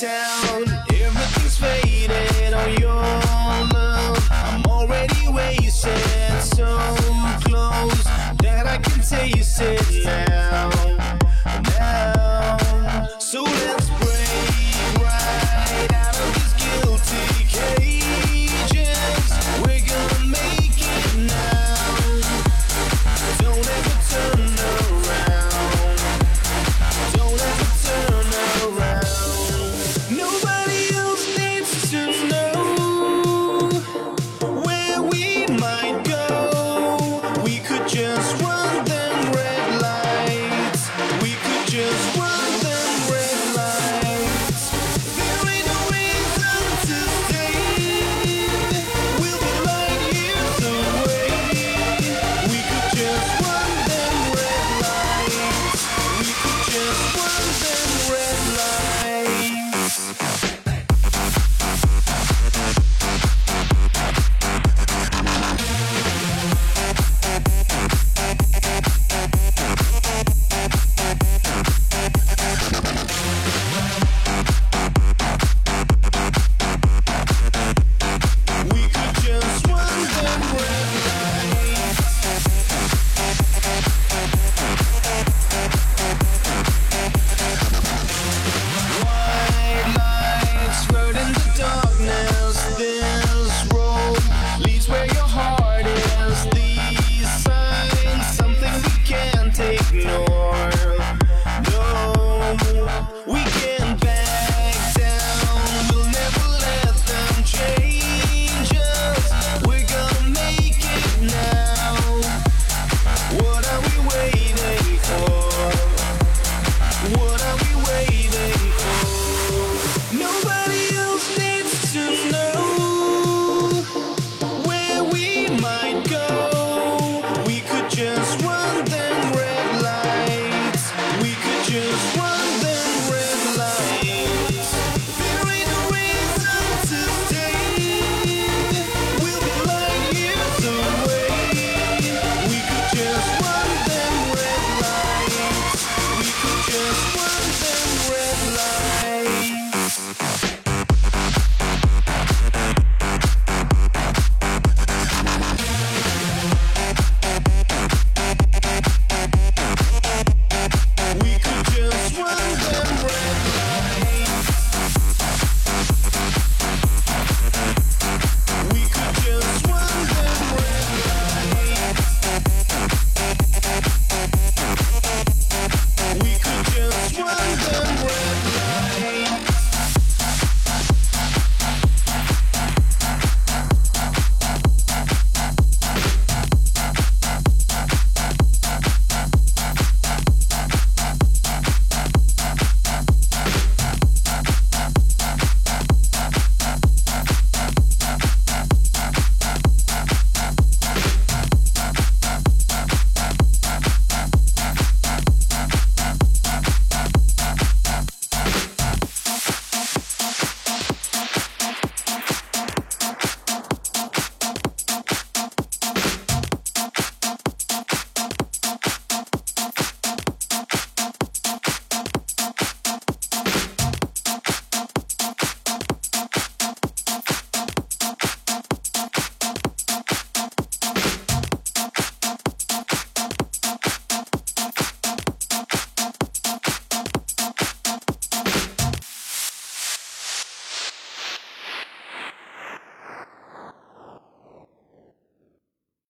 sound